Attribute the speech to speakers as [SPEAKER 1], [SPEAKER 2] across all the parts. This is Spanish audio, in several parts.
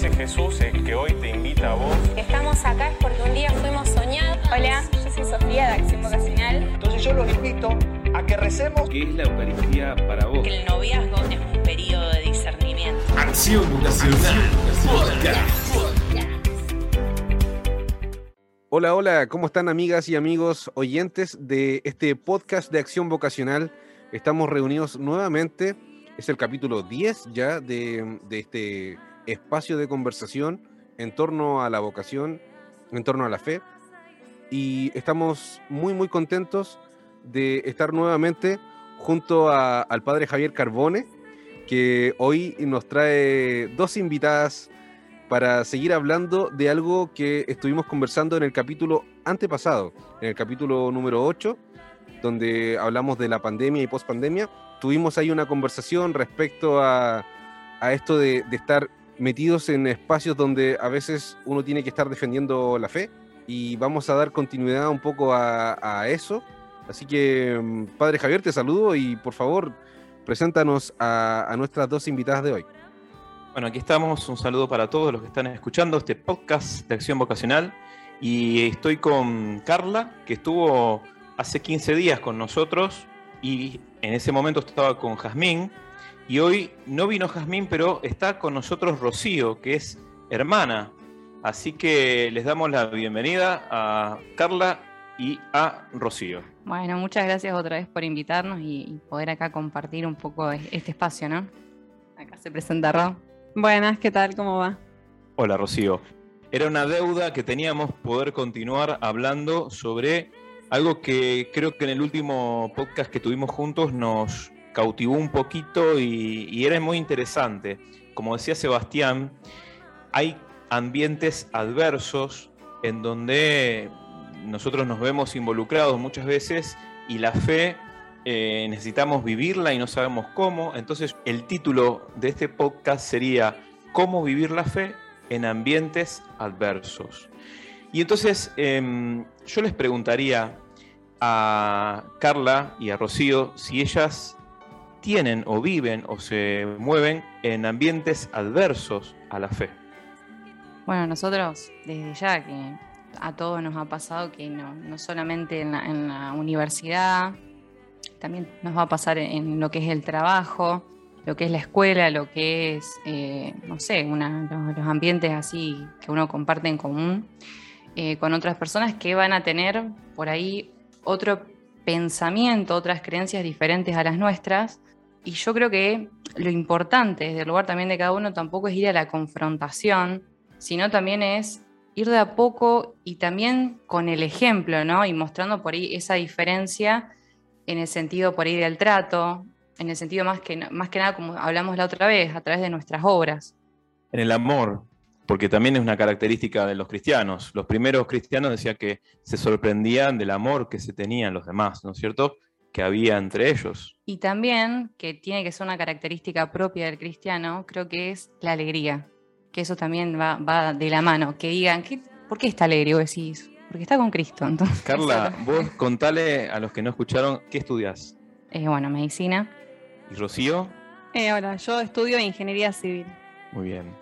[SPEAKER 1] Ese Jesús es que hoy te invita a vos.
[SPEAKER 2] Estamos acá es porque un día fuimos soñados.
[SPEAKER 3] Hola, yo soy Sofía de Acción Vocacional.
[SPEAKER 4] Entonces yo los invito a que recemos.
[SPEAKER 5] ¿Qué es la Eucaristía para vos?
[SPEAKER 6] Que el noviazgo es un periodo de discernimiento.
[SPEAKER 7] Acción Vocacional.
[SPEAKER 8] Hola, hola, ¿cómo están amigas y amigos oyentes de este podcast de Acción Vocacional? Estamos reunidos nuevamente, es el capítulo 10 ya de, de este espacio de conversación en torno a la vocación, en torno a la fe. Y estamos muy, muy contentos de estar nuevamente junto a, al padre Javier Carbone, que hoy nos trae dos invitadas para seguir hablando de algo que estuvimos conversando en el capítulo antepasado, en el capítulo número 8, donde hablamos de la pandemia y pospandemia. Tuvimos ahí una conversación respecto a, a esto de, de estar metidos en espacios donde a veces uno tiene que estar defendiendo la fe y vamos a dar continuidad un poco a, a eso. Así que, mm, Padre Javier, te saludo y por favor, preséntanos a, a nuestras dos invitadas de hoy.
[SPEAKER 5] Bueno, aquí estamos. Un saludo para todos los que están escuchando este podcast de Acción Vocacional. Y estoy con Carla, que estuvo hace 15 días con nosotros y en ese momento estaba con Jazmín. Y hoy no vino Jazmín, pero está con nosotros Rocío, que es hermana. Así que les damos la bienvenida a Carla y a Rocío.
[SPEAKER 3] Bueno, muchas gracias otra vez por invitarnos y, poder acá compartir un poco este espacio, ¿no? Acá se presenta Ro.
[SPEAKER 9] Buenas, ¿qué tal? ¿Cómo va?
[SPEAKER 5] Hola Rocío. Era una deuda que teníamos poder continuar hablando sobre algo que creo que en el último podcast que tuvimos juntos nos cautivó un poquito y, y era muy interesante. Como decía Sebastián, hay ambientes adversos en donde nosotros nos vemos involucrados muchas veces y la fe eh, necesitamos vivirla y no sabemos cómo. Entonces el título de este podcast sería ¿Cómo vivir la fe en ambientes adversos? Y entonces eh, yo les preguntaría a Carla y a Rocío si ellas tienen o viven o se mueven en ambientes adversos a la fe.
[SPEAKER 3] Bueno, nosotros desde ya que a todos nos ha pasado que no, no solamente en la, en la universidad, también nos va a pasar en lo que es el trabajo, lo que es la escuela, lo que es, eh, no sé, una, los, ambientes así que uno comparte en común eh, con otras personas que van a tener por ahí otro pensamiento, otras creencias diferentes a las nuestras. Y yo creo que lo importante desde el lugar también de cada uno tampoco es ir a la confrontación, sino también es ir de a poco y también con el ejemplo, ¿no? Y mostrando por ahí esa diferencia en el sentido por ahí del trato, en el sentido más que, más que nada como hablamos la otra vez, a través de nuestras obras.
[SPEAKER 5] En el amor, porque también es una característica de los cristianos. Los primeros cristianos decían que se sorprendían del amor que se tenían los demás, ¿no es cierto? Que había entre ellos.
[SPEAKER 3] Y también, que tiene que ser una característica propia del cristiano, creo que es la alegría, que eso también va, va de la mano, que digan, ¿qué, ¿por qué está alegre? Vos decís, porque está con Cristo. Entonces,
[SPEAKER 5] Carla, vos contale a los que no escucharon, ¿qué estudias?
[SPEAKER 3] Eh, bueno, medicina.
[SPEAKER 5] ¿Y Rocío?
[SPEAKER 9] Eh, hola, yo estudio ingeniería civil.
[SPEAKER 5] Muy bien.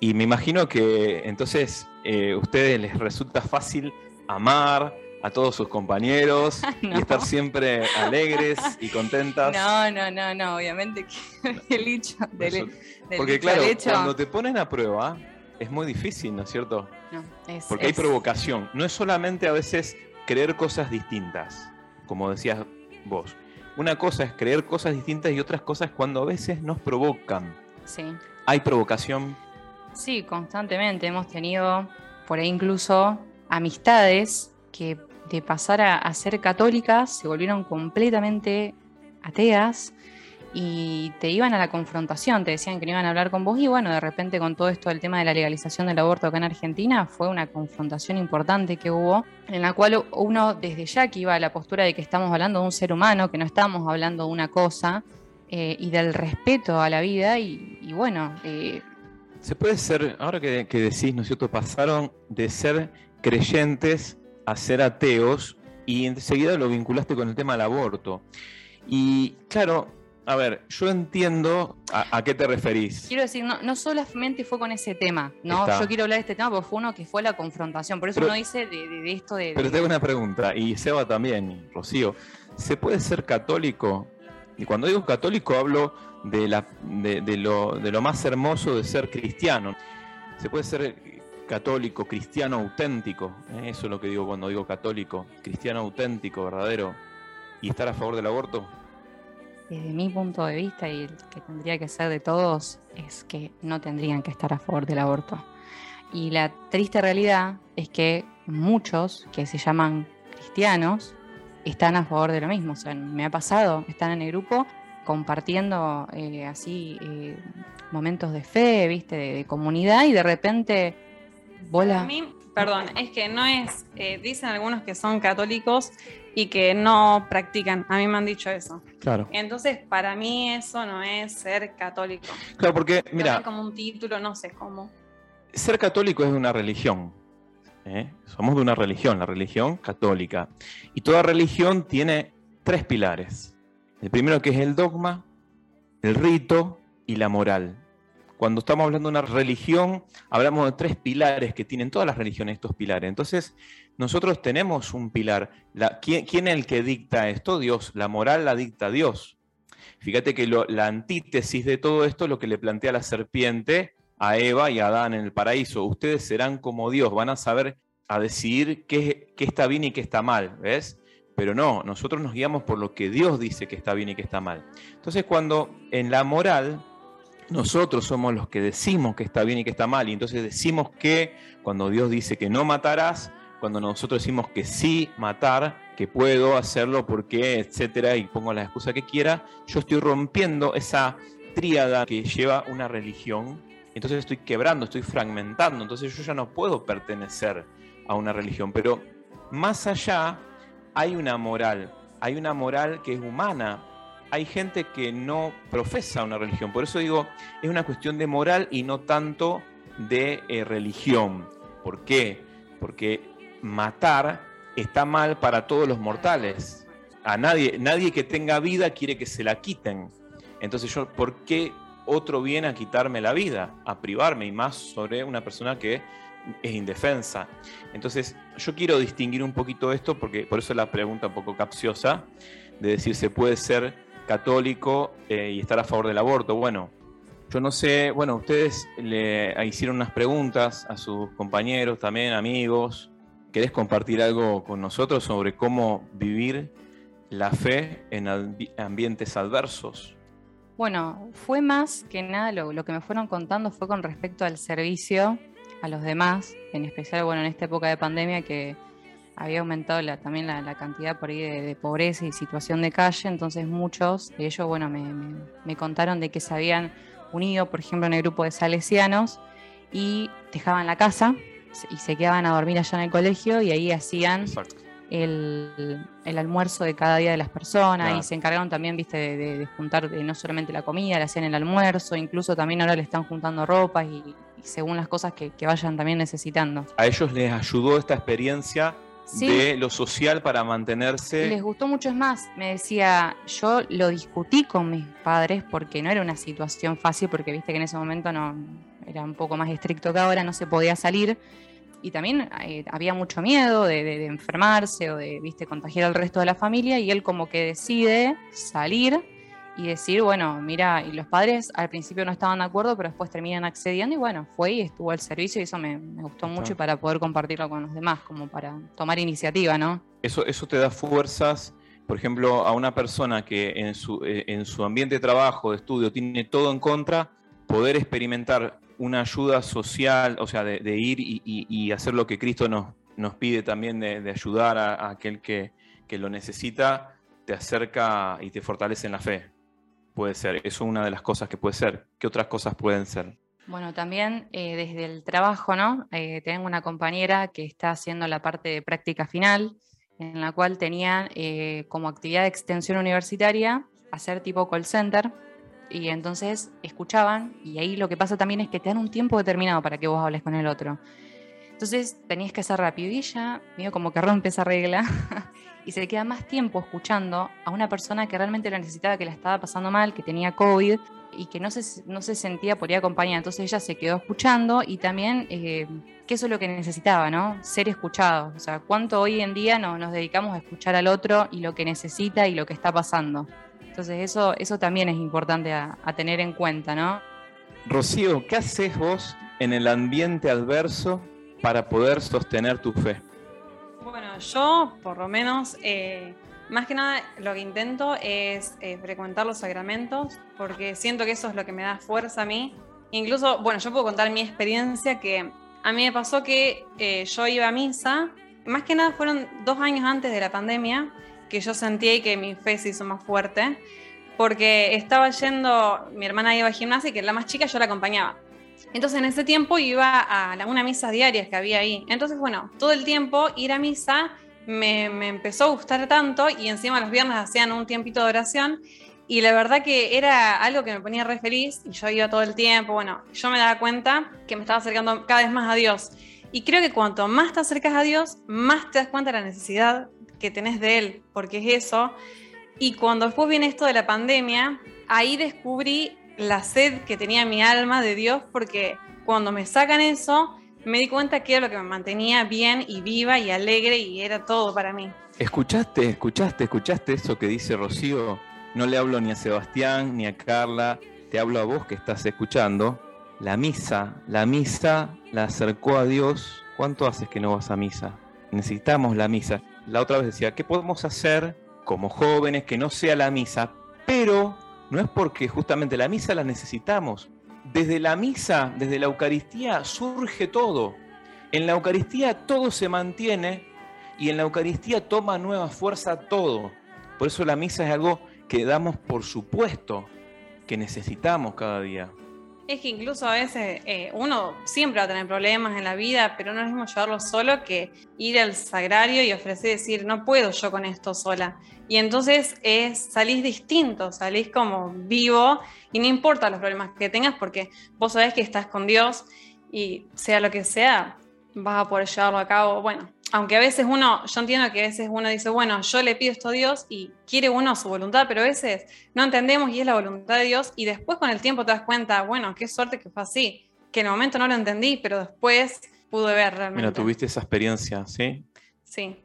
[SPEAKER 5] Y me imagino que entonces eh, a ustedes les resulta fácil amar a todos sus compañeros no. y estar siempre alegres y contentas.
[SPEAKER 3] No, no, no, no, obviamente que el hecho del, del
[SPEAKER 5] Porque
[SPEAKER 3] dicho
[SPEAKER 5] claro,
[SPEAKER 3] al hecho,
[SPEAKER 5] cuando te ponen a prueba es muy difícil, ¿no es cierto?
[SPEAKER 3] no, es-
[SPEAKER 5] Porque
[SPEAKER 3] es-
[SPEAKER 5] hay provocación. No es solamente a veces creer cosas distintas, como decías vos. Una cosa es creer cosas distintas y otras cosas cuando a veces nos provocan.
[SPEAKER 3] Sí.
[SPEAKER 5] Hay provocación.
[SPEAKER 3] Sí, constantemente hemos tenido por ahí incluso amistades que de pasar a, ser católicas se volvieron completamente ateas y te iban a la confrontación, te decían que no iban a hablar con vos y bueno, de repente con todo esto del tema de la legalización del aborto acá en Argentina fue una confrontación importante que hubo en la cual uno desde ya que iba a la postura de que estamos hablando de un ser humano, que no estamos hablando de una cosa eh, y del respeto a la vida y, y bueno, eh,
[SPEAKER 5] Se puede ser, ahora que, que decís, ¿no es cierto? Pasaron de ser creyentes a ser ateos y enseguida lo vinculaste con el tema del aborto. Y claro, a ver, yo entiendo a, a qué te referís.
[SPEAKER 3] Quiero decir, no, no solamente fue con ese tema, ¿no?
[SPEAKER 5] Está.
[SPEAKER 3] Yo quiero hablar de este tema porque fue uno que fue la confrontación. Por eso
[SPEAKER 5] Pero-
[SPEAKER 3] uno dice de, de- de esto de.
[SPEAKER 5] Pero
[SPEAKER 3] de-
[SPEAKER 5] te hago una pregunta, y Seba también, y Rocío. ¿Se puede ser católico? Y cuando digo católico hablo de, la, de, lo, de lo más hermoso de ser cristiano. ¿Se puede ser católico, cristiano auténtico? ¿eh? Eso es lo que digo cuando digo católico. Cristiano auténtico, verdadero. ¿Y estar a favor del aborto?
[SPEAKER 3] Desde mi punto de vista y el que tendría que ser de todos es que no tendrían que estar a favor del aborto. Y la triste realidad es que muchos que se llaman cristianos están a favor de lo mismo. O sea, me ha pasado, están en el grupo compartiendo eh, así eh, momentos de fe, viste, de, de comunidad y de repente
[SPEAKER 9] Para
[SPEAKER 3] bola.
[SPEAKER 9] mí, perdón, es que no es, eh, dicen algunos que son católicos y que no practican. A mí me han dicho eso.
[SPEAKER 5] Claro.
[SPEAKER 9] Entonces, para mí eso no es ser católico.
[SPEAKER 5] Claro, porque, mira,
[SPEAKER 9] como un título, no sé cómo.
[SPEAKER 5] ser católico es de una religión. ¿eh? Somos de una religión, la religión católica. Y toda religión tiene tres pilares. El primero que es el dogma, el rito y la moral. Cuando estamos hablando de una religión, hablamos de tres pilares que tienen todas las religiones estos pilares. Entonces, nosotros tenemos un pilar. La- ¿quién, es el que dicta esto? Dios. La moral la dicta Dios. Fíjate que la antítesis de todo esto es lo que le plantea la serpiente a Eva y a Adán en el paraíso. Ustedes serán como Dios, van a saber a decidir qué, qué está bien y qué está mal, ¿ves? Pero no, nosotros nos guiamos por lo que Dios dice que está bien y que está mal. Entonces cuando en la moral nosotros somos los que decimos que está bien y que está mal, y entonces decimos que cuando Dios dice que no matarás, cuando nosotros decimos que sí matar, que puedo hacerlo porque, etcétera, y pongo la excusa que quiera, yo estoy rompiendo esa tríada que lleva una religión, entonces estoy quebrando, estoy fragmentando, entonces yo ya no puedo pertenecer a una religión, pero más allá hay una moral, hay una moral que es humana, hay gente que no profesa una religión, por eso digo, es una cuestión de moral y no tanto de eh, religión. ¿Por qué? Porque matar está mal para todos los mortales. A nadie, nadie que tenga vida quiere que se la quiten. Entonces yo, ¿por qué otro viene a quitarme la vida, a privarme y más sobre una persona que es indefensa? Entonces yo quiero distinguir un poquito esto porque por eso la pregunta un poco capciosa de decir se puede ser católico eh, y estar a favor del aborto. Bueno, yo no sé, bueno, ustedes le hicieron unas preguntas a sus compañeros, también amigos. ¿Querés compartir algo con nosotros sobre cómo vivir la fe en ambi- ambientes adversos?
[SPEAKER 3] Bueno, fue más que nada lo que me fueron contando fue con respecto al servicio a los demás, en especial, bueno, en esta época de pandemia que había aumentado la- también la, la cantidad por ahí de, de pobreza y situación de calle, entonces muchos de ellos, bueno, me, me- me contaron de que se habían unido, por ejemplo, en el grupo de salesianos y dejaban la casa y se quedaban a dormir allá en el colegio y ahí hacían el, el almuerzo de cada día de las personas
[SPEAKER 5] Claro.
[SPEAKER 3] y se encargaron también, viste, de, de- de juntar de no solamente la comida, le hacían el almuerzo, incluso también ahora le están juntando ropas y, y según las cosas que, que vayan también necesitando.
[SPEAKER 5] A ellos les ayudó esta experiencia
[SPEAKER 3] Sí.
[SPEAKER 5] de lo social para mantenerse.
[SPEAKER 3] les gustó mucho es más. Me decía, yo lo discutí con mis padres porque no era una situación fácil, porque viste que en ese momento no era un poco más estricto que ahora, no se podía salir. Y también eh, había mucho miedo de, de- de enfermarse o de viste contagiar al resto de la familia. Y él como que decide salir y decir, bueno, mira, y los padres al principio no estaban de acuerdo, pero después terminan accediendo y bueno, fue y estuvo al servicio y eso me, me gustó mucho y para poder compartirlo con los demás, como para tomar iniciativa, ¿no?
[SPEAKER 5] Eso, eso te da fuerzas, por ejemplo, a una persona que en su, eh, en su ambiente de trabajo, de estudio, tiene todo en contra, poder experimentar una ayuda social, o sea, de, de ir y, y- y hacer lo que Cristo nos, nos pide también de, de ayudar a, a aquel que, que lo necesita, te acerca y te fortalece en la fe. Puede ser, eso es una de las cosas que puede ser. ¿Qué otras cosas pueden ser?
[SPEAKER 3] Bueno, también eh, desde el trabajo, ¿no? Eh, tengo una compañera que está haciendo la parte de práctica final, en la cual tenía eh, como actividad de extensión universitaria hacer tipo call center, y entonces escuchaban, y ahí lo que pasa también es que te dan un tiempo determinado para que vos hables con el otro. Entonces tenías que ser rápido y ella, medio como que rompe esa regla y se le queda más tiempo escuchando a una persona que realmente lo necesitaba, que la estaba pasando mal, que tenía COVID y que no se, no se sentía por ir acompañada. Entonces ella se quedó escuchando y también eh, que eso es lo que necesitaba, ¿no? Ser escuchado. O sea, cuánto hoy en día no, nos dedicamos a escuchar al otro y lo que necesita y lo que está pasando. Entonces eso, eso también es importante a, a tener en cuenta, ¿no?
[SPEAKER 5] Rocío, ¿qué haces vos en el ambiente adverso para poder sostener tu fe?
[SPEAKER 9] Bueno, yo por lo menos, eh, más que nada lo que intento es eh, frecuentar los sacramentos, porque siento que eso es lo que me da fuerza a mí. Incluso, bueno, yo puedo contar mi experiencia que a mí me pasó que eh, yo iba a misa, más que nada fueron dos años antes de la pandemia, que yo sentí que mi fe se hizo más fuerte, porque estaba yendo, mi hermana iba a gimnasia y que la más chica yo la acompañaba. Entonces en ese tiempo iba a la, una misa diarias que había ahí. Entonces, bueno, todo el tiempo ir a misa me, me, empezó a gustar tanto y encima los viernes hacían un tiempito de oración y la verdad que era algo que me ponía re feliz y yo iba todo el tiempo. Bueno, yo me daba cuenta que me estaba acercando cada vez más a Dios. Y creo que cuanto más te acercas a Dios, más te das cuenta de la necesidad que tenés de Él, porque es eso. Y cuando después viene esto de la pandemia, ahí descubrí la sed que tenía mi alma de Dios, porque cuando me sacan eso, me di cuenta que era lo que me mantenía bien y viva y alegre y era todo para mí.
[SPEAKER 5] ¿Escuchaste, escuchaste, escuchaste eso que dice Rocío? No le hablo ni a Sebastián ni a Carla, te hablo a vos que estás escuchando. La misa, la misa la acercó a Dios. ¿Cuánto haces que no vas a misa? Necesitamos la misa. La otra vez decía, ¿qué podemos hacer como jóvenes que no sea la misa? Pero no es porque justamente la misa la necesitamos. Desde la misa, desde la Eucaristía, surge todo. En la Eucaristía todo se mantiene y en la Eucaristía toma nueva fuerza todo. Por eso la misa es algo que damos por supuesto, que necesitamos cada día.
[SPEAKER 9] Es que incluso a veces eh, uno siempre va a tener problemas en la vida, pero no es mismo llevarlo solo que ir al sagrario y ofrecer decir, no puedo yo con esto sola. Y entonces es, salís distinto, salís como vivo y no importa los problemas que tengas porque vos sabés que estás con Dios y sea lo que sea, vas a poder llevarlo a cabo. Bueno, aunque a veces uno, yo entiendo que a veces uno dice, bueno, yo le pido esto a Dios y quiere uno su voluntad, pero a veces no entendemos y es la voluntad de Dios y después con el tiempo te das cuenta, bueno, qué suerte que fue así, que en el momento no lo entendí, pero después pude ver realmente.
[SPEAKER 5] Mira, tuviste esa experiencia, ¿sí?
[SPEAKER 9] Sí,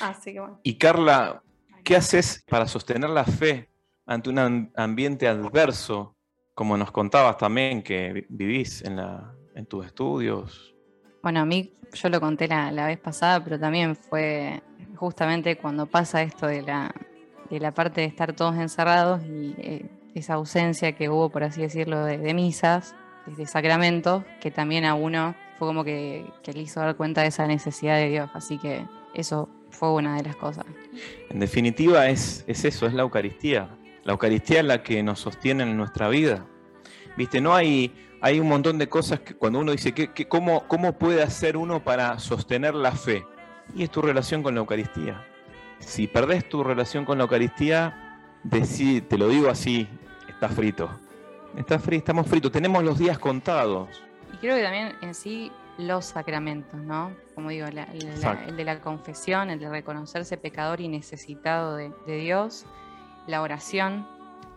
[SPEAKER 9] así que bueno.
[SPEAKER 5] Y Carla, ¿qué haces para sostener la fe ante un ambiente adverso, como nos contabas también que vivís en, la, en tus estudios?
[SPEAKER 3] Bueno, a mí yo lo conté la, la, vez pasada, pero también fue justamente cuando pasa esto de la, de la parte de estar todos encerrados y eh, esa ausencia que hubo, por así decirlo, de, de misas, de, de, sacramentos, que también a uno fue como que, que le hizo dar cuenta de esa necesidad de Dios. Así que eso fue una de las cosas.
[SPEAKER 5] En definitiva es, es eso, es la Eucaristía. La Eucaristía es la que nos sostiene en nuestra vida. Viste, no hay hay un montón de cosas que cuando uno dice, que, que cómo, ¿cómo puede hacer uno para sostener la fe? Y es tu relación con la Eucaristía. Si perdés tu relación con la Eucaristía, decí, te lo digo así, está frito. Está frito, estamos fritos, tenemos los días contados.
[SPEAKER 3] Y creo que también en sí los sacramentos, ¿no? Como digo, la, la, el de la confesión, el de reconocerse pecador y necesitado de, de Dios, la oración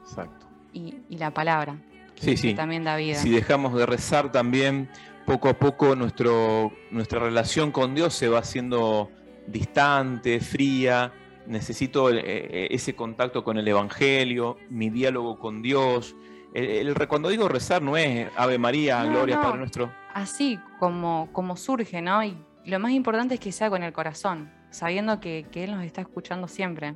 [SPEAKER 5] Exacto.
[SPEAKER 3] Y, y la palabra.
[SPEAKER 5] Sí, sí.
[SPEAKER 3] también da vida.
[SPEAKER 5] Si dejamos de rezar también, poco a poco nuestro, nuestra relación con Dios se va haciendo distante, fría. Necesito eh, ese contacto con el Evangelio, mi diálogo con Dios. El, el, cuando digo rezar no es Ave María,
[SPEAKER 3] No,
[SPEAKER 5] Gloria,
[SPEAKER 3] no.
[SPEAKER 5] Padre nuestro.
[SPEAKER 3] Así como, como surge, ¿no? Y lo más importante es que sea con el corazón, sabiendo que, que Él nos está escuchando siempre.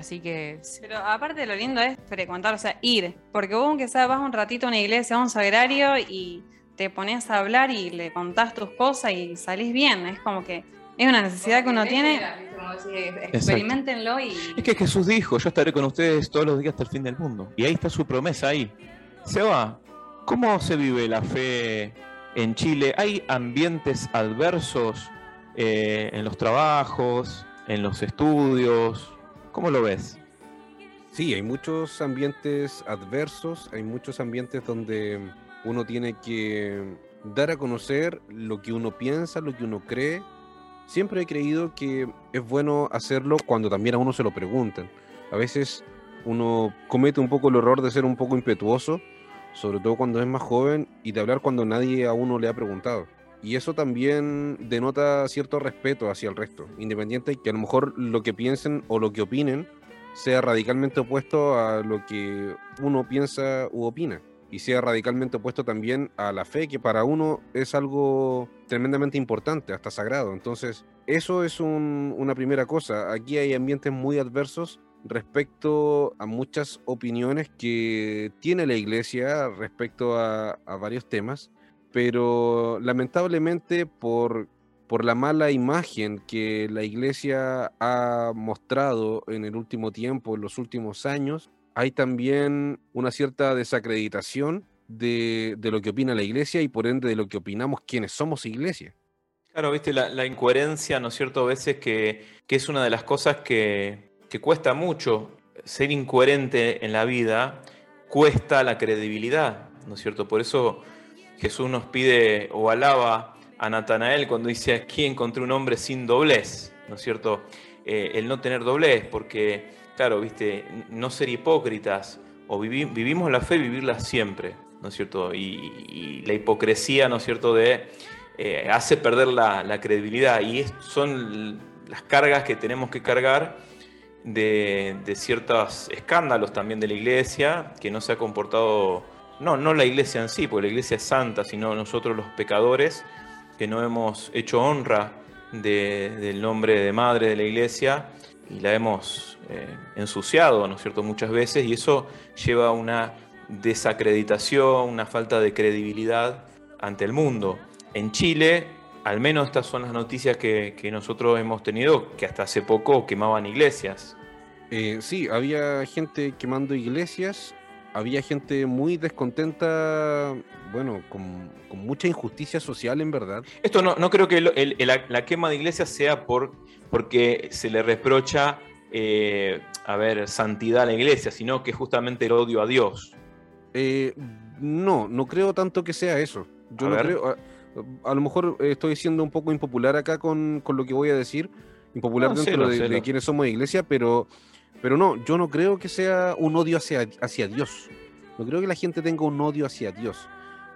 [SPEAKER 3] Así que
[SPEAKER 9] Pero aparte lo lindo es frecuentar, o sea, ir. Porque vos aunque sea, vas un ratito a una iglesia, a un sagrario y te pones a hablar y le contás tus cosas y salís bien. Es como que es una necesidad que uno tiene.
[SPEAKER 3] Experimentenlo y.
[SPEAKER 5] Es que Jesús dijo, yo estaré con ustedes todos los días hasta el fin del mundo. Y ahí está su promesa ahí. Seba, ¿cómo se vive la fe en Chile? ¿Hay ambientes adversos eh, en los trabajos, en los estudios? ¿Cómo lo ves?
[SPEAKER 8] Sí, hay muchos ambientes adversos, hay muchos ambientes donde uno tiene que dar a conocer lo que uno piensa, lo que uno cree. Siempre he creído que es bueno hacerlo cuando también a uno se lo preguntan. A veces uno comete un poco el error de ser un poco impetuoso, sobre todo cuando es más joven, y de hablar cuando nadie a uno le ha preguntado. Y eso también denota cierto respeto hacia el resto, independiente de que a lo mejor lo que piensen o lo que opinen sea radicalmente opuesto a lo que uno piensa u opina. Y sea radicalmente opuesto también a la fe, que para uno es algo tremendamente importante, hasta sagrado. Entonces, eso es un- una primera cosa. Aquí hay ambientes muy adversos respecto a muchas opiniones que tiene la iglesia respecto a varios temas, pero lamentablemente por, por la mala imagen que la iglesia ha mostrado en el último tiempo, en los últimos años, hay también una cierta desacreditación de, de lo que opina la iglesia y por ende de lo que opinamos quienes somos iglesia.
[SPEAKER 5] Claro, viste, la, la incoherencia, ¿no es cierto? A veces que, que es una de las cosas que, que cuesta mucho. Ser incoherente en la vida cuesta la credibilidad, ¿no es cierto? Por eso Jesús nos pide o alaba a Natanael cuando dice, aquí encontré un hombre sin doblez, ¿no es cierto? Eh, el no tener doblez, porque, claro, viste, no ser hipócritas, o vivi- vivimos la fe, vivirla siempre, ¿no es cierto? Y, la hipocresía, ¿no es cierto?, de eh, hace perder la, credibilidad y son las cargas que tenemos que cargar de, de ciertos escándalos también de la iglesia, que no se ha comportado, no, no la iglesia en sí, porque la iglesia es santa, sino nosotros los pecadores, que no hemos hecho honra de- del nombre de madre de la iglesia y la hemos eh, ensuciado, ¿no es cierto?, muchas veces, y eso lleva a una desacreditación, una falta de credibilidad ante el mundo. En Chile, al menos estas son las noticias que, que nosotros hemos tenido, que hasta hace poco quemaban iglesias.
[SPEAKER 8] Eh, sí, había gente quemando iglesias, había gente muy descontenta, bueno, con, con mucha injusticia social en verdad.
[SPEAKER 5] Esto no, no creo que el- el- la, la quema de iglesias sea por, porque se le reprocha, eh, a ver, santidad a la iglesia, sino que justamente el odio a Dios.
[SPEAKER 8] Eh, no, no creo tanto que sea eso. Yo
[SPEAKER 5] A
[SPEAKER 8] no
[SPEAKER 5] ver.
[SPEAKER 8] creo. A, a lo mejor estoy siendo un poco impopular acá con, con lo que voy a decir. Impopular
[SPEAKER 5] No,
[SPEAKER 8] dentro de, de quienes somos iglesia, pero, pero no, yo no creo que sea un odio hacia, hacia Dios. No creo que la gente tenga un odio hacia Dios.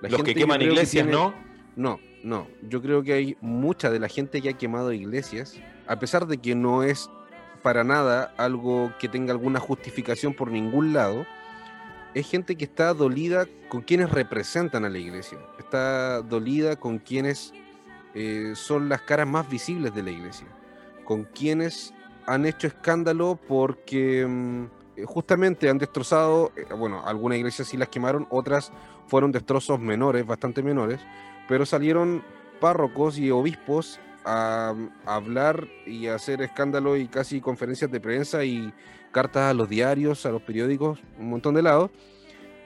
[SPEAKER 8] La
[SPEAKER 5] Los que
[SPEAKER 8] gente yo
[SPEAKER 5] queman iglesias,
[SPEAKER 8] tiene-
[SPEAKER 5] ¿no?
[SPEAKER 8] No, no. Yo creo que hay mucha de la gente que ha quemado iglesias, a pesar de que no es para nada algo que tenga alguna justificación por ningún lado, es gente que está dolida con quienes representan a la iglesia. Está dolida con quienes eh, son las caras más visibles de la iglesia. Con quienes han hecho escándalo porque mm, eh, justamente han destrozado, eh, bueno, algunas iglesias sí las quemaron, otras fueron destrozos menores, bastante menores, pero salieron párrocos y obispos a, a hablar y a hacer escándalo y casi conferencias de prensa y cartas a los diarios, a los periódicos, un montón de lados,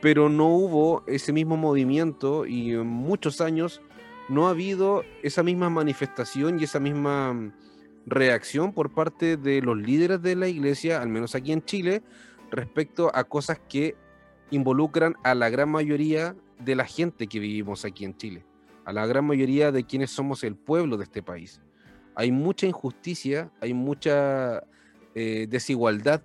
[SPEAKER 8] pero no hubo ese mismo movimiento y en muchos años no ha habido esa misma manifestación y esa misma mm, reacción por parte de los líderes de la iglesia, al menos aquí en Chile, respecto a cosas que involucran a la gran mayoría de la gente que vivimos aquí en Chile, a la gran mayoría de quienes somos el pueblo de este país. Hay mucha injusticia, hay mucha eh, desigualdad,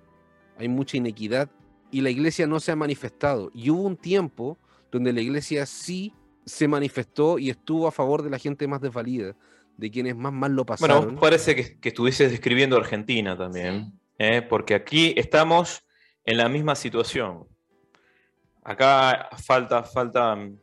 [SPEAKER 8] hay mucha inequidad y la iglesia no se ha manifestado. Y hubo un tiempo donde la iglesia sí se manifestó y estuvo a favor de la gente más desvalida, de quienes más mal lo pasaron.
[SPEAKER 5] Bueno, parece que, que estuvieses describiendo Argentina también, ¿eh? porque aquí estamos en la misma situación. Acá falta, faltan,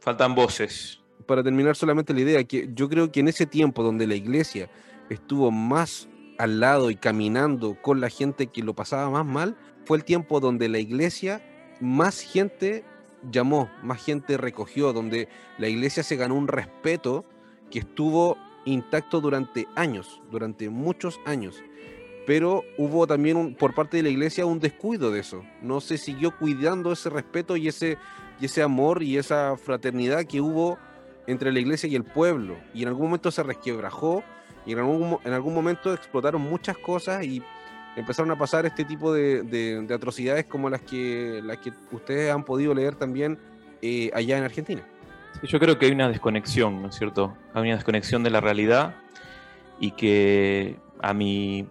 [SPEAKER 5] faltan voces.
[SPEAKER 8] para terminar solamente la idea, que yo creo que en ese tiempo donde la iglesia estuvo más al lado y caminando con la gente que lo pasaba más mal, fue el tiempo donde la iglesia más gente llamó, más gente recogió, donde la iglesia se ganó un respeto que estuvo intacto durante años, durante muchos años. Pero hubo también por parte de la iglesia un descuido de eso. No se siguió cuidando ese respeto y ese, ese amor y esa fraternidad que hubo entre la iglesia y el pueblo. Y en algún momento se resquebrajó y en algún, en algún momento explotaron muchas cosas y empezaron a pasar este tipo de, de- de atrocidades como las que, las que ustedes han podido leer también eh, allá en Argentina.
[SPEAKER 5] Yo creo que hay una desconexión, ¿no es cierto? Hay una desconexión de la realidad y que a mi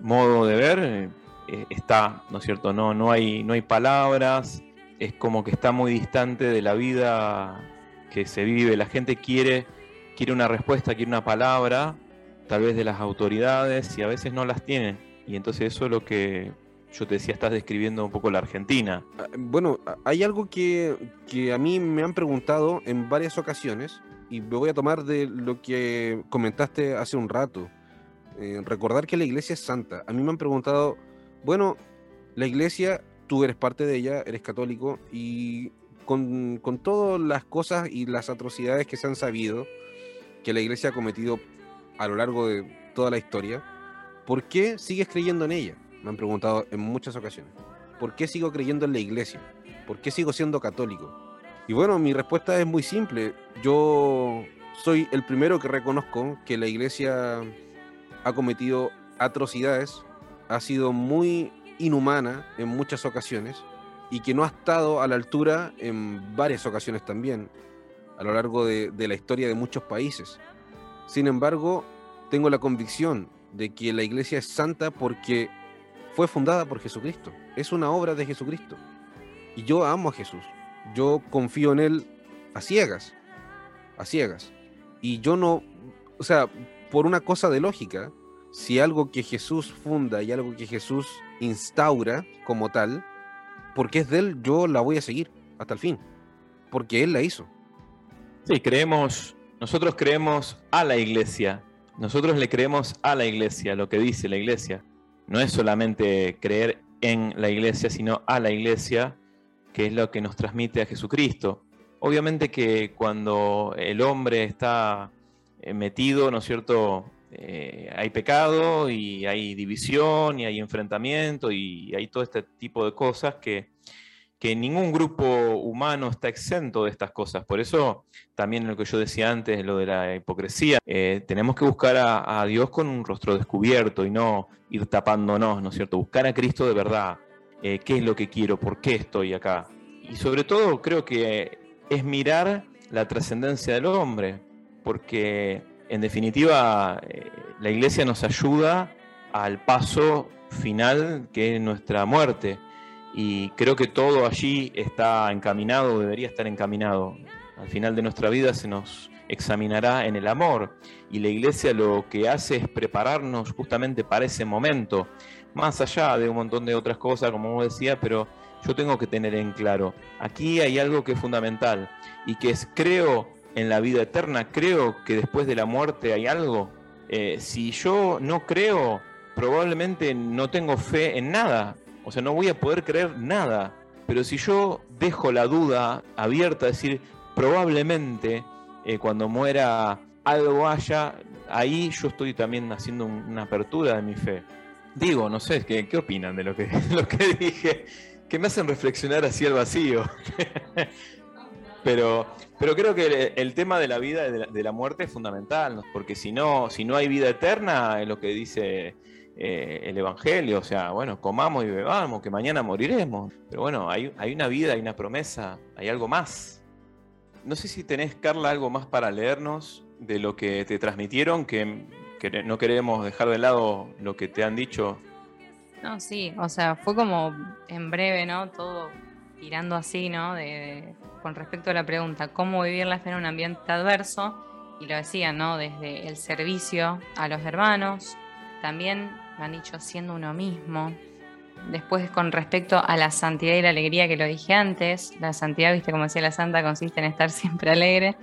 [SPEAKER 5] modo de ver eh, está, ¿no es cierto? No, no, hay, no hay palabras, es como que está muy distante de la vida que se vive. La gente quiere, quiere una respuesta, quiere una palabra, tal vez de las autoridades, y a veces no las tiene. Y entonces eso es lo que yo te decía, estás describiendo un poco la Argentina.
[SPEAKER 8] Ah, Bueno, hay algo que, que a mí me han preguntado en varias ocasiones y me voy a tomar de lo que comentaste hace un rato. Eh, recordar que la iglesia es santa. A mí me han preguntado, bueno, la iglesia, tú eres parte de ella, eres católico y con, con todas las cosas y las atrocidades que se han sabido que la iglesia ha cometido a lo largo de toda la historia, ¿por qué sigues creyendo en ella? Me han preguntado en muchas ocasiones. ¿Por qué sigo creyendo en la iglesia? ¿Por qué sigo siendo católico? Y bueno, mi respuesta es muy simple. Yo soy el primero que reconozco que la iglesia ha cometido atrocidades, ha sido muy inhumana en muchas ocasiones y que no ha estado a la altura en varias ocasiones también a lo largo de, de la historia de muchos países. Sin embargo, tengo la convicción de que la iglesia es santa porque fue fundada por Jesucristo. Es una obra de Jesucristo. Y yo amo a Jesús. Yo confío en Él a ciegas. A ciegas. Y yo no, o sea, por una cosa de lógica, si algo que Jesús funda y algo que Jesús instaura como tal, porque es de Él, yo la voy a seguir hasta el fin. Porque Él la hizo.
[SPEAKER 5] Sí, creemos, nosotros creemos a la iglesia, nosotros le creemos a la iglesia, lo que dice la iglesia. No es solamente creer en la iglesia, sino a la iglesia, que es lo que nos transmite a Jesucristo. Obviamente que cuando el hombre está eh, metido, ¿no es cierto? Eh, hay pecado y hay división y hay enfrentamiento y hay todo este tipo de cosas que, que ningún grupo humano está exento de estas cosas. Por eso también lo que yo decía antes, lo de la hipocresía, eh, tenemos que buscar a, a, Dios con un rostro descubierto y no ir tapándonos, ¿no es cierto? Buscar a Cristo de verdad. Eh, ¿Qué es lo que quiero? ¿Por qué estoy acá? Y sobre todo creo que es mirar la trascendencia del hombre, porque en definitiva eh, la iglesia nos ayuda al paso final que es nuestra muerte. Y creo que todo allí está encaminado, debería estar encaminado. Al final de nuestra vida se nos examinará en el amor. Y la iglesia lo que hace es prepararnos justamente para ese momento, más allá de un montón de otras cosas, como vos decía, pero yo tengo que tener en claro, aquí hay algo que es fundamental y que es, creo en la vida eterna, creo que después de la muerte hay algo. Eh, si yo no creo, probablemente no tengo fe en nada, o sea, no voy a poder creer nada. Pero si yo dejo la duda abierta, es decir, probablemente eh, cuando muera algo haya, ahí yo estoy también haciendo un, una apertura de mi fe. Digo, no sé, ¿qué, opinan de lo que, lo que dije? Que me hacen reflexionar hacia el vacío. pero, pero creo que el, tema de la vida de la, muerte es fundamental, porque si no, si no hay vida eterna, es lo que dice eh, el Evangelio, o sea, bueno, comamos y bebamos, que mañana moriremos. Pero bueno, hay, hay una vida, hay una promesa, hay algo más. No sé si tenés, Carla, algo más para leernos de lo que te transmitieron, que, no queremos dejar de lado lo que te han dicho.
[SPEAKER 3] No, sí, o sea, fue como en breve, ¿no? Todo tirando así, ¿no? De, con respecto a la pregunta, ¿cómo vivir la fe en un ambiente adverso? Y lo decían, ¿no? Desde el servicio a los hermanos, también me han dicho siendo uno mismo. Después, con respecto a la santidad y la alegría que lo dije antes, la santidad, viste, como decía la santa, consiste en estar siempre alegre,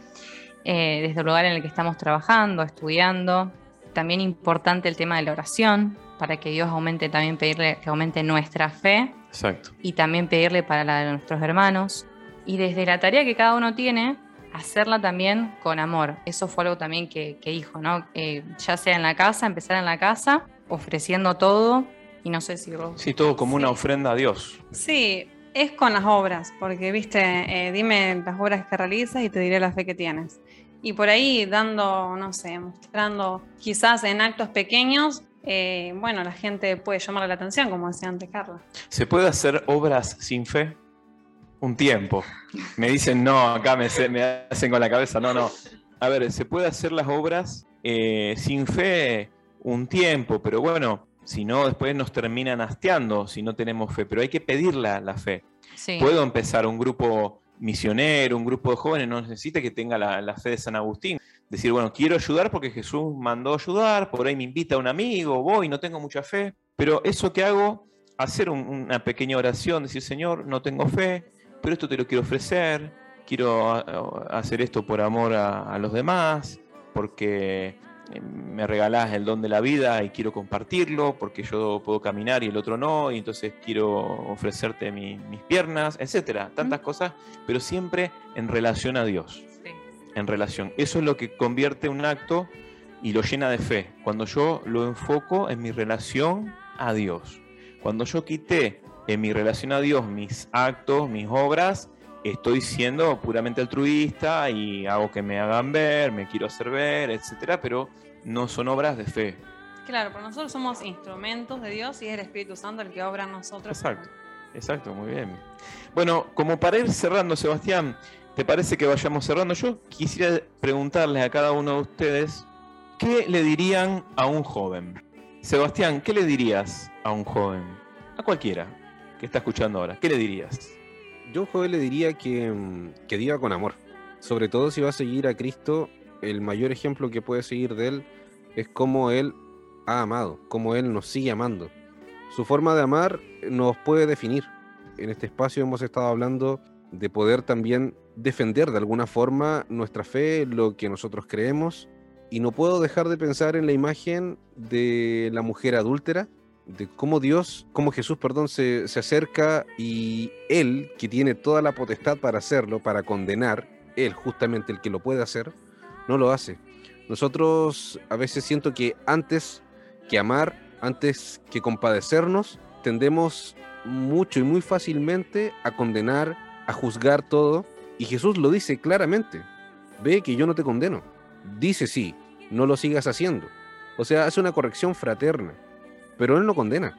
[SPEAKER 3] eh, desde el lugar en el que estamos trabajando, estudiando. También importante el tema de la oración, para que Dios aumente también pedirle que aumente nuestra fe.
[SPEAKER 5] Exacto.
[SPEAKER 3] Y también pedirle para la de nuestros hermanos. Y desde la tarea que cada uno tiene, hacerla también con amor. Eso fue algo también que, que dijo, ¿no? Eh, ya sea en la casa, empezar en la casa, ofreciendo todo. Y no sé si vos...
[SPEAKER 5] Sí, todo como sí. una ofrenda a Dios.
[SPEAKER 9] Sí, es con las obras, porque, viste, eh, dime las obras que realizas y te diré la fe que tienes. Y por ahí dando, no sé, mostrando quizás en actos pequeños, eh, bueno, la gente puede llamar la atención, como decía antes Carla.
[SPEAKER 5] ¿Se puede hacer obras sin fe? un tiempo. Me dicen, no, acá me hacen con la cabeza, no, no. A ver, se puede hacer las obras eh, sin fe un tiempo, pero bueno, si no, después nos terminan hasteando si no tenemos fe, pero hay que pedir la, fe.
[SPEAKER 3] Sí.
[SPEAKER 5] Puedo empezar un grupo misionero, un grupo de jóvenes, no necesita que tenga la, la fe de San Agustín. Decir, bueno, quiero ayudar porque Jesús mandó ayudar, por ahí me invita un amigo, voy, no tengo mucha fe, pero eso que hago, hacer un- una pequeña oración, decir, Señor, no tengo fe, pero esto te lo quiero ofrecer, quiero hacer esto por amor a, a los demás, porque me regalás el don de la vida y quiero compartirlo, porque yo puedo caminar y el otro no, y entonces quiero ofrecerte mi- mis piernas, etcétera, tantas cosas, pero siempre en relación a Dios,
[SPEAKER 3] Sí.
[SPEAKER 5] en relación. Eso es lo que convierte un acto y lo llena de fe, cuando yo lo enfoco en mi relación a Dios. Cuando yo quité en mi relación a Dios mis actos, mis obras, estoy siendo puramente altruista y hago que me hagan ver, me quiero hacer ver, etcétera, pero no son obras de fe.
[SPEAKER 9] Claro, pero nosotros somos instrumentos de Dios y es el Espíritu Santo el que obra en nosotros.
[SPEAKER 5] Exacto, exacto, muy bien. Bueno, como para ir cerrando, Sebastián, ¿te parece que vayamos cerrando? Yo quisiera preguntarles a cada uno de ustedes, ¿qué le dirían a un joven? Sebastián, ¿qué le dirías a un joven? A cualquiera que está escuchando ahora, ¿qué le dirías?
[SPEAKER 8] Yo, joven, le diría que, mm, que diga con amor. Sobre todo si va a seguir a Cristo, el mayor ejemplo que puede seguir de Él es cómo Él ha amado, cómo Él nos sigue amando. Su forma de amar nos puede definir. En este espacio hemos estado hablando de poder también defender de alguna forma nuestra fe, lo que nosotros creemos. Y no puedo dejar de pensar en la imagen de la mujer adúltera, de cómo Dios, cómo Jesús, perdón, se, se acerca y Él, que tiene toda la potestad para hacerlo, para condenar, Él justamente el que lo puede hacer, no lo hace. Nosotros a veces siento que antes que amar, antes que compadecernos, tendemos mucho y muy fácilmente a condenar, a juzgar todo. Y Jesús lo dice claramente, ve que yo no te condeno. Dice sí, no lo sigas haciendo. O sea, hace una corrección fraterna pero él no condena.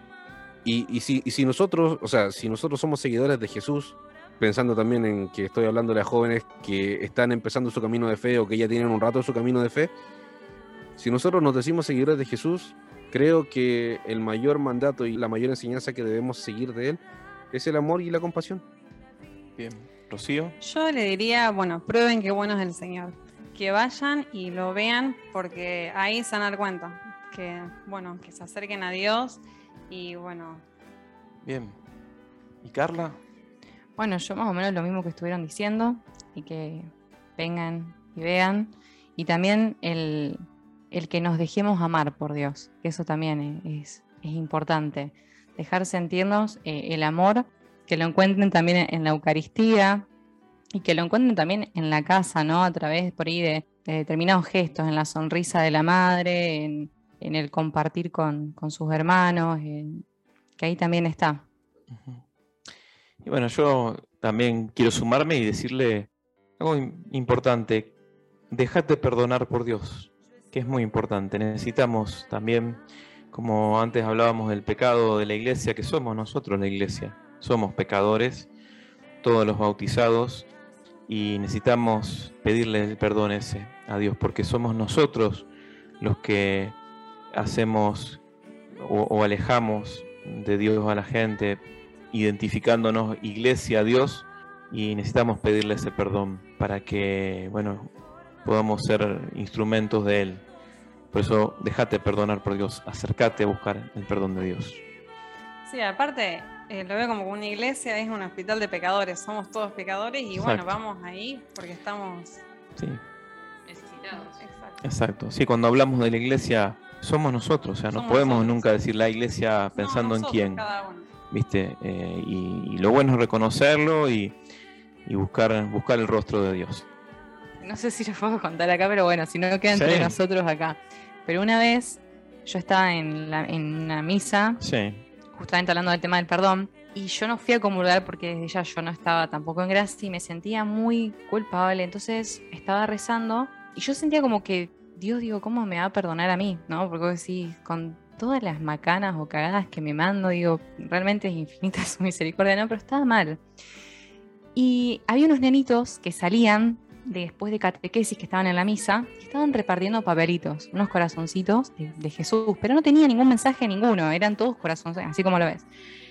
[SPEAKER 8] Y, y si, y si nosotros, o sea, si nosotros somos seguidores de Jesús, pensando también en que estoy hablándole a jóvenes que están empezando su camino de fe o que ya tienen un rato su camino de fe, si nosotros nos decimos seguidores de Jesús, creo que el mayor mandato y la mayor enseñanza que debemos seguir de él es el amor y la compasión.
[SPEAKER 5] Bien, Rocío.
[SPEAKER 9] Yo le diría, bueno, prueben qué bueno es el Señor. Que vayan y lo vean porque ahí se van a dar cuenta. Que, bueno, que se acerquen a Dios y, bueno,
[SPEAKER 5] Bien. ¿Y Carla?
[SPEAKER 3] Bueno, yo más o menos lo mismo que estuvieron diciendo y que vengan y vean. Y también el, el que nos dejemos amar por Dios, que eso también es, es importante. Dejar sentirnos eh, el amor, que lo encuentren también en, la Eucaristía y que lo encuentren también en la casa, ¿no? A través por ahí de, de determinados gestos, en la sonrisa de la madre, en, en el compartir con, con sus hermanos, que ahí también está.
[SPEAKER 5] Y bueno, yo también quiero sumarme y decirle algo im- importante. Déjate perdonar por Dios, que es muy importante. Necesitamos también, como antes hablábamos del pecado de la iglesia, que somos nosotros la iglesia. Somos pecadores, todos los bautizados, y necesitamos pedirle el perdón a Dios, porque somos nosotros los que hacemos o, o alejamos de Dios a la gente, identificándonos iglesia a Dios y necesitamos pedirle ese perdón para que, bueno, podamos ser instrumentos de Él. Por eso, déjate perdonar por Dios, acércate a buscar el perdón de Dios.
[SPEAKER 9] sí, aparte, eh, lo veo como una iglesia, es un hospital de pecadores. Somos todos pecadores y, bueno, vamos ahí porque estamos.
[SPEAKER 5] Sí,
[SPEAKER 3] Necesitados.
[SPEAKER 9] Exacto.
[SPEAKER 5] exacto. Sí, cuando hablamos de la iglesia, somos nosotros, o sea, no podemos
[SPEAKER 9] nosotros.
[SPEAKER 5] nunca decir la iglesia pensando
[SPEAKER 9] No,
[SPEAKER 5] en quién. ¿viste? Eh, y, y lo bueno es reconocerlo y, y buscar, buscar el rostro de Dios.
[SPEAKER 3] No sé si lo puedo contar acá, pero bueno, si no queda entre
[SPEAKER 5] Sí.
[SPEAKER 3] nosotros acá. Pero una vez yo estaba en, la- en una misa,
[SPEAKER 5] Sí,
[SPEAKER 3] justamente hablando del tema del perdón, y yo no fui a comulgar porque desde ya yo no estaba tampoco en gracia y me sentía muy culpable. Entonces estaba rezando y yo sentía como que Dios, digo, ¿cómo me va a perdonar a mí? ¿No? Porque vos decís, con todas las macanas o cagadas que me mando, digo, realmente es infinita su misericordia, ¿no? Pero estaba mal. Y había unos nenitos que salían después de catequesis que estaban en la misa, que estaban repartiendo papelitos, unos corazoncitos de, de Jesús, pero no tenía ningún mensaje ninguno, eran todos corazones, así como lo ves.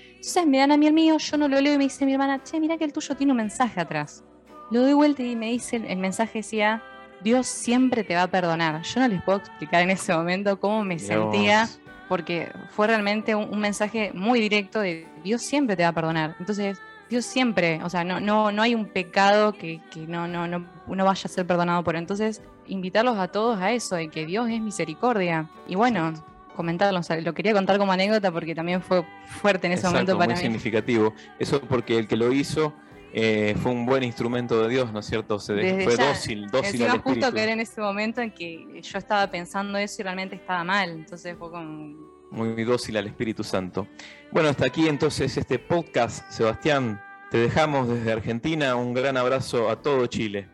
[SPEAKER 3] Entonces me dan a mí el mío, yo no lo leo y me dice mi hermana, che, mira que el tuyo tiene un mensaje atrás. Lo doy vuelta y me dice, el mensaje decía, Dios siempre te va a perdonar. Yo no les puedo explicar en ese momento cómo me sentía, porque fue realmente un, un mensaje muy directo de Dios siempre te va a perdonar. Entonces, Dios siempre, o sea, no, no, no hay un pecado que, que no, no, no, no vaya a ser perdonado por. Entonces, invitarlos a todos a eso, de que Dios es misericordia. Y bueno, comentarlo, o sea, lo quería contar como anécdota porque también fue fuerte en ese
[SPEAKER 5] Exacto,
[SPEAKER 3] momento para
[SPEAKER 5] muy
[SPEAKER 3] mí.
[SPEAKER 5] significativo. Eso porque el que lo hizo eh, fue un buen instrumento de Dios, ¿no es cierto? Se
[SPEAKER 3] Desde
[SPEAKER 5] fue
[SPEAKER 3] ya,
[SPEAKER 5] dócil, dócil
[SPEAKER 3] Encima
[SPEAKER 5] al
[SPEAKER 3] justo
[SPEAKER 5] espíritu.
[SPEAKER 3] que era en ese momento en que yo estaba pensando eso y realmente estaba mal. Entonces fue como...
[SPEAKER 5] Muy dócil al Espíritu Santo. Bueno, hasta aquí entonces este podcast, Sebastián. Te dejamos desde Argentina. Un gran abrazo a todo Chile.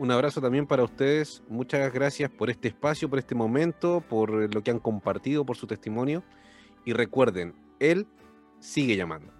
[SPEAKER 8] Un abrazo también para ustedes. Muchas gracias por este espacio, por este momento, por lo que han compartido, por su testimonio. Y recuerden, Él sigue llamando.